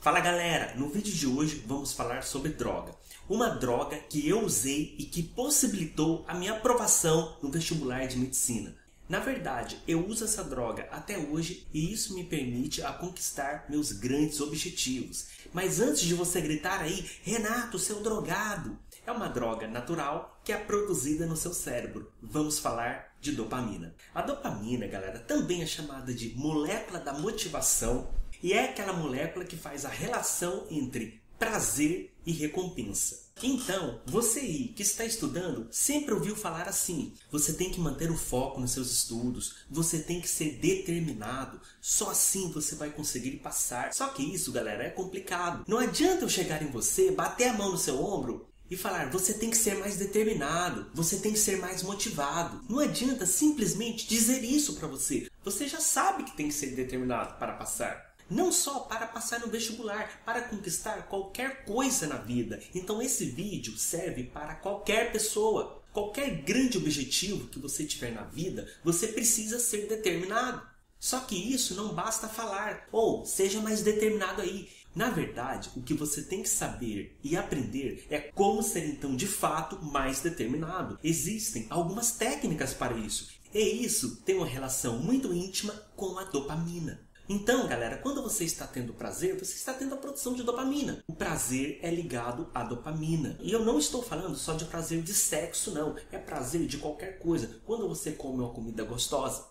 Fala galera, no vídeo de hoje vamos falar sobre droga. Uma droga que eu usei e que possibilitou a minha aprovação no vestibular de medicina. Na verdade, eu uso essa droga até hoje e isso me permite a conquistar meus grandes objetivos. Mas antes de você gritar aí, Renato, seu drogado, é uma droga natural que é produzida no seu cérebro. Vamos falar de dopamina. A dopamina, galera, também é chamada de molécula da motivação e é aquela molécula que faz a relação entre prazer e recompensa. Então, você aí que está estudando sempre ouviu falar assim: você tem que manter o foco nos seus estudos, você tem que ser determinado, só assim você vai conseguir passar. Só que isso, galera, é complicado. Não adianta eu chegar em você, bater a mão no seu ombro e falar: você tem que ser mais determinado, você tem que ser mais motivado. Não adianta simplesmente dizer isso para você. Você já sabe que tem que ser determinado para passar não só para passar no vestibular, para conquistar qualquer coisa na vida. Então esse vídeo serve para qualquer pessoa. Qualquer grande objetivo que você tiver na vida, você precisa ser determinado. Só que isso não basta falar, ou seja mais determinado aí. Na verdade, o que você tem que saber e aprender é como ser então de fato mais determinado. Existem algumas técnicas para isso, e isso tem uma relação muito íntima com a dopamina. Então, galera, quando você está tendo prazer, você está tendo a produção de dopamina. O prazer é ligado à dopamina. E eu não estou falando só de prazer de sexo, não. É prazer de qualquer coisa. Quando você come uma comida gostosa,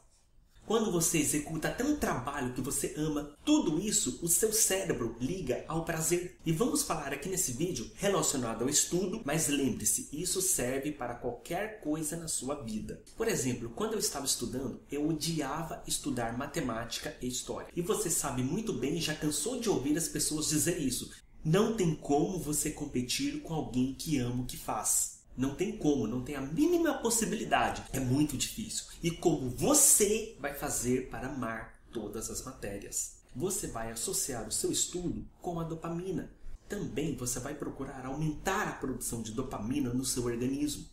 quando você executa um trabalho que você ama, tudo isso o seu cérebro liga ao prazer. E vamos falar aqui nesse vídeo relacionado ao estudo, mas lembre-se, isso serve para qualquer coisa na sua vida. Por exemplo, quando eu estava estudando, eu odiava estudar matemática e história. E você sabe muito bem, já cansou de ouvir as pessoas dizer isso. Não tem como você competir com alguém que ama o que faz. Não tem como, não tem a mínima possibilidade. É muito difícil. E como você vai fazer para amar todas as matérias? Você vai associar o seu estudo com a dopamina. Também você vai procurar aumentar a produção de dopamina no seu organismo.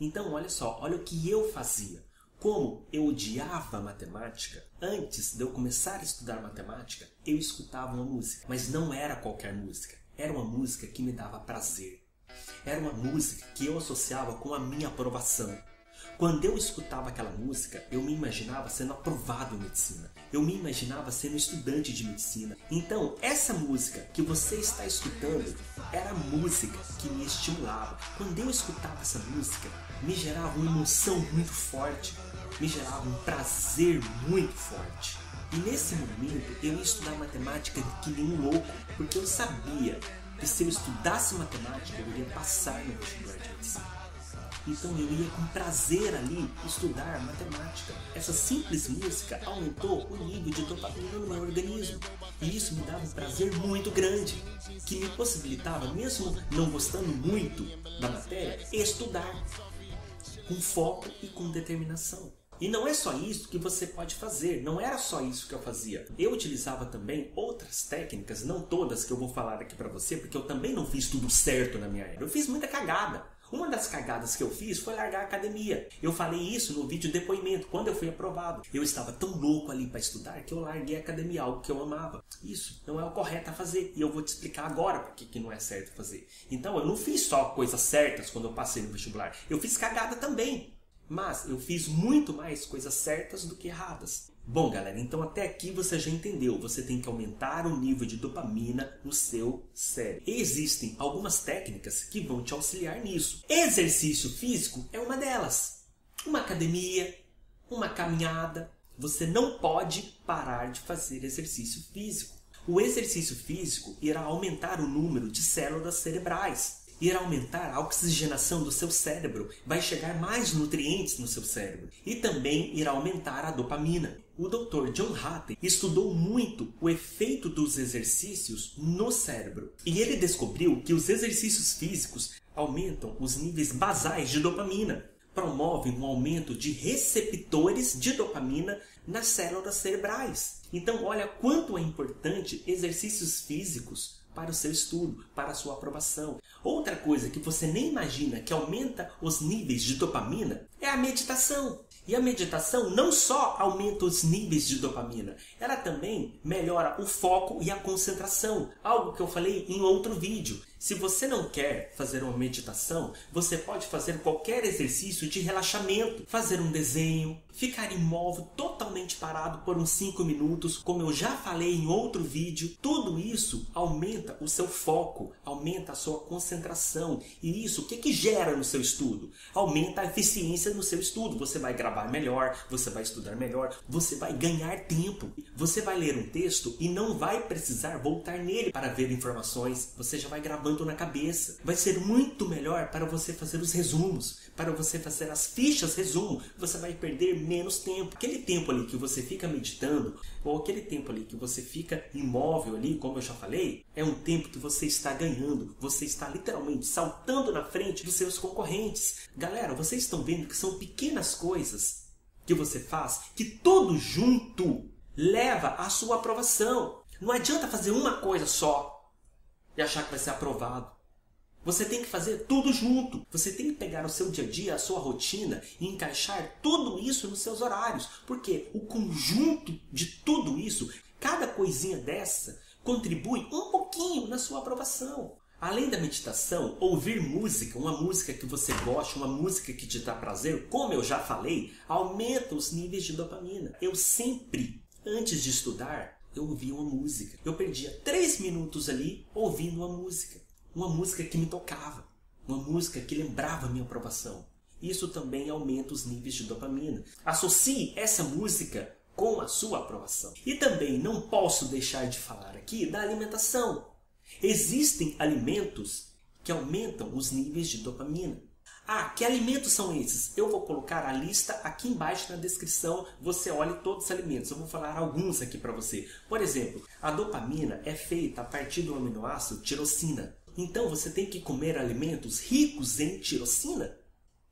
Então, olha só, olha o que eu fazia. Como eu odiava matemática, antes de eu começar a estudar matemática, eu escutava uma música, mas não era qualquer música. Era uma música que me dava prazer. Era uma música que eu associava com a minha aprovação. Quando eu escutava aquela música, eu me imaginava sendo aprovado em medicina. Eu me imaginava sendo estudante de medicina. Então, essa música que você está escutando era a música que me estimulava. Quando eu escutava essa música, me gerava uma emoção muito forte, me gerava um prazer muito forte. E nesse momento eu ia estudar matemática que nem um louco, porque eu sabia que se eu estudasse matemática, eu iria passar no vestibular de medicina. Então eu ia com prazer ali estudar matemática. Essa simples música aumentou o nível de dopamina no meu organismo. E isso me dava um prazer muito grande, que me possibilitava, mesmo não gostando muito da matéria, estudar com foco e com determinação. E não é só isso que você pode fazer, não era só isso que eu fazia. Eu utilizava também outras técnicas, não todas que eu vou falar aqui para você, porque eu também não fiz tudo certo na minha época. Eu fiz muita cagada. Uma das cagadas que eu fiz foi largar a academia. Eu falei isso no vídeo depoimento, quando eu fui aprovado. Eu estava tão louco ali para estudar que eu larguei a academia, algo que eu amava. Isso não é o correto a fazer. E eu vou te explicar agora porque que não é certo fazer. Então eu não fiz só coisas certas quando eu passei no vestibular. Eu fiz cagada também. Mas eu fiz muito mais coisas certas do que erradas. Bom, galera, então até aqui você já entendeu. Você tem que aumentar o nível de dopamina no seu cérebro. Existem algumas técnicas que vão te auxiliar nisso. Exercício físico é uma delas. Uma academia, uma caminhada. Você não pode parar de fazer exercício físico. O exercício físico irá aumentar o número de células cerebrais irá aumentar a oxigenação do seu cérebro, vai chegar mais nutrientes no seu cérebro e também irá aumentar a dopamina. O Dr. John Hattie estudou muito o efeito dos exercícios no cérebro e ele descobriu que os exercícios físicos aumentam os níveis basais de dopamina, promovem um aumento de receptores de dopamina nas células cerebrais. Então, olha quanto é importante exercícios físicos para o seu estudo, para a sua aprovação. Outra coisa que você nem imagina que aumenta os níveis de dopamina é a meditação. E a meditação não só aumenta os níveis de dopamina, ela também melhora o foco e a concentração, algo que eu falei em outro vídeo. Se você não quer fazer uma meditação, você pode fazer qualquer exercício de relaxamento, fazer um desenho, ficar imóvel, totalmente parado por uns 5 minutos, como eu já falei em outro vídeo. Tudo isso aumenta o seu foco, aumenta a sua concentração. E isso o que, que gera no seu estudo? Aumenta a eficiência no seu estudo. Você vai gravar melhor, você vai estudar melhor, você vai ganhar tempo. Você vai ler um texto e não vai precisar voltar nele para ver informações. Você já vai gravando na cabeça. Vai ser muito melhor para você fazer os resumos, para você fazer as fichas resumo. Você vai perder menos tempo. Aquele tempo ali que você fica meditando, ou aquele tempo ali que você fica imóvel ali, como eu já falei, é um tempo que você está ganhando. Você está literalmente saltando na frente dos seus concorrentes. Galera, vocês estão vendo que são pequenas coisas que você faz que tudo junto leva à sua aprovação. Não adianta fazer uma coisa só e achar que vai ser aprovado. Você tem que fazer tudo junto. Você tem que pegar o seu dia a dia, a sua rotina e encaixar tudo isso nos seus horários. Porque o conjunto de tudo isso, cada coisinha dessa, contribui um pouquinho na sua aprovação. Além da meditação, ouvir música, uma música que você gosta, uma música que te dá prazer, como eu já falei, aumenta os níveis de dopamina. Eu sempre, antes de estudar, eu ouvia uma música. Eu perdia três minutos ali ouvindo uma música. Uma música que me tocava. Uma música que lembrava a minha aprovação. Isso também aumenta os níveis de dopamina. Associe essa música com a sua aprovação. E também não posso deixar de falar aqui da alimentação. Existem alimentos que aumentam os níveis de dopamina. Ah, que alimentos são esses? Eu vou colocar a lista aqui embaixo na descrição. Você olhe todos os alimentos. Eu vou falar alguns aqui para você. Por exemplo, a dopamina é feita a partir do aminoácido tirosina. Então você tem que comer alimentos ricos em tirosina.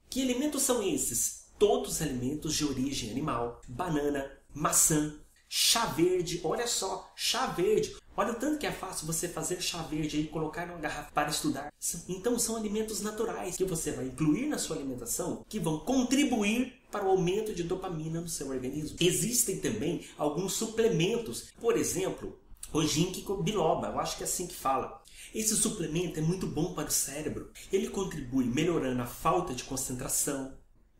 Que alimentos são esses? Todos os alimentos de origem animal: banana, maçã, chá verde. Olha só, chá verde. Olha o tanto que é fácil você fazer chá verde e colocar numa garrafa para estudar. Então são alimentos naturais que você vai incluir na sua alimentação que vão contribuir para o aumento de dopamina no seu organismo. Existem também alguns suplementos, por exemplo, o ginkgo biloba, eu acho que é assim que fala. Esse suplemento é muito bom para o cérebro. Ele contribui melhorando a falta de concentração,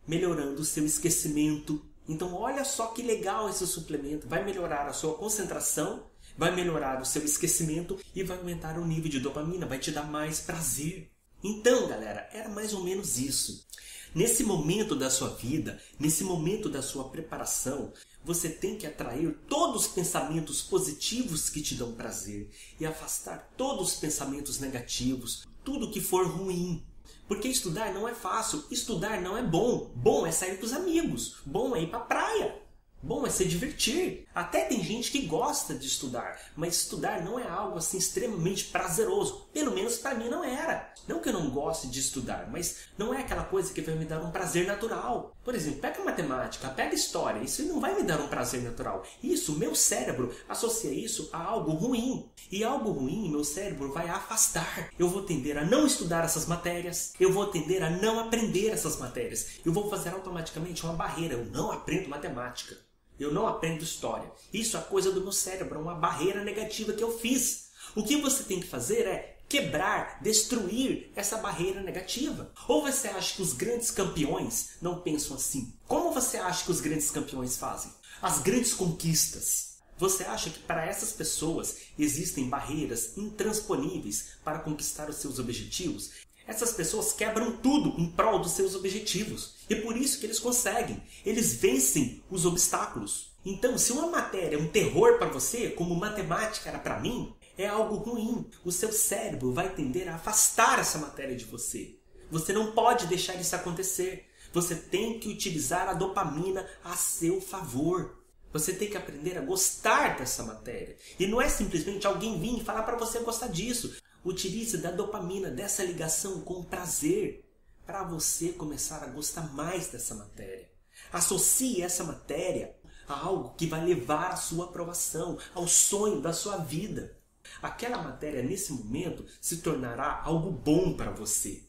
melhorando o seu esquecimento. Então, olha só que legal esse suplemento. Vai melhorar a sua concentração vai melhorar o seu esquecimento e vai aumentar o nível de dopamina, vai te dar mais prazer. Então, galera, era mais ou menos isso. Nesse momento da sua vida, nesse momento da sua preparação, você tem que atrair todos os pensamentos positivos que te dão prazer e afastar todos os pensamentos negativos, tudo que for ruim. Porque estudar não é fácil, estudar não é bom. Bom é sair com os amigos, bom é ir para praia. Bom é se divertir. Até tem gente que gosta de estudar, mas estudar não é algo assim extremamente prazeroso. Pelo menos para mim não era. Não que eu não goste de estudar, mas não é aquela coisa que vai me dar um prazer natural. Por exemplo, pega matemática, pega história, isso não vai me dar um prazer natural. Isso, meu cérebro associa isso a algo ruim. E algo ruim, meu cérebro vai afastar. Eu vou tender a não estudar essas matérias, eu vou tender a não aprender essas matérias. Eu vou fazer automaticamente uma barreira, eu não aprendo matemática. Eu não aprendo história. Isso é coisa do meu cérebro, é uma barreira negativa que eu fiz. O que você tem que fazer é quebrar, destruir essa barreira negativa. Ou você acha que os grandes campeões não pensam assim? Como você acha que os grandes campeões fazem? As grandes conquistas. Você acha que para essas pessoas existem barreiras intransponíveis para conquistar os seus objetivos? Essas pessoas quebram tudo em prol dos seus objetivos. E por isso que eles conseguem. Eles vencem os obstáculos. Então, se uma matéria é um terror para você, como matemática era para mim, é algo ruim. O seu cérebro vai tender a afastar essa matéria de você. Você não pode deixar isso acontecer. Você tem que utilizar a dopamina a seu favor. Você tem que aprender a gostar dessa matéria. E não é simplesmente alguém vir e falar para você gostar disso. Utilize da dopamina, dessa ligação com prazer, para você começar a gostar mais dessa matéria. Associe essa matéria a algo que vai levar à sua aprovação, ao sonho da sua vida. Aquela matéria, nesse momento, se tornará algo bom para você.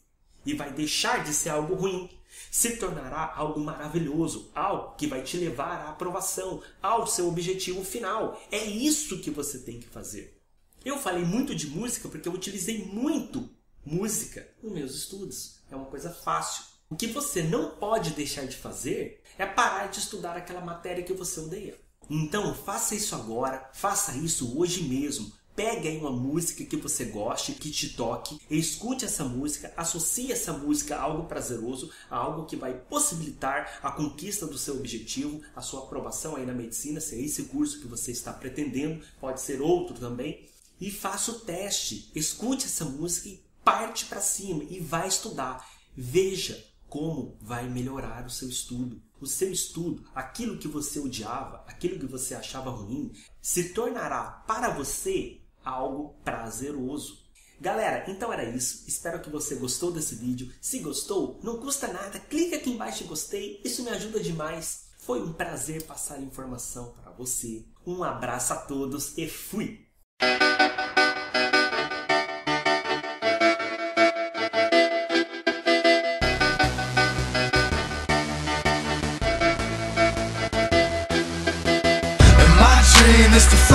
e vai deixar de ser algo ruim. Se tornará algo maravilhoso, algo que vai te levar à aprovação, ao seu objetivo final. É isso que você tem que fazer. Eu falei muito de música porque eu utilizei muito música nos meus estudos. É uma coisa fácil. O que você não pode deixar de fazer é parar de estudar aquela matéria que você odeia. Então faça isso agora, faça isso hoje mesmo. Pegue aí uma música que você goste, que te toque, escute essa música, associe essa música a algo prazeroso, a algo que vai possibilitar a conquista do seu objetivo, a sua aprovação aí na medicina, se é esse curso que você está pretendendo, pode ser outro também. E faça o teste, escute essa música e parte para cima e vai estudar. Veja como vai melhorar o seu estudo. O seu estudo, aquilo que você odiava, aquilo que você achava ruim, se tornará para você algo prazeroso. Galera, então era isso. Espero que você gostou desse vídeo. Se gostou, não custa nada, clica aqui embaixo em gostei. Isso me ajuda demais. Foi um prazer passar informação para você. Um abraço a todos e fui! dream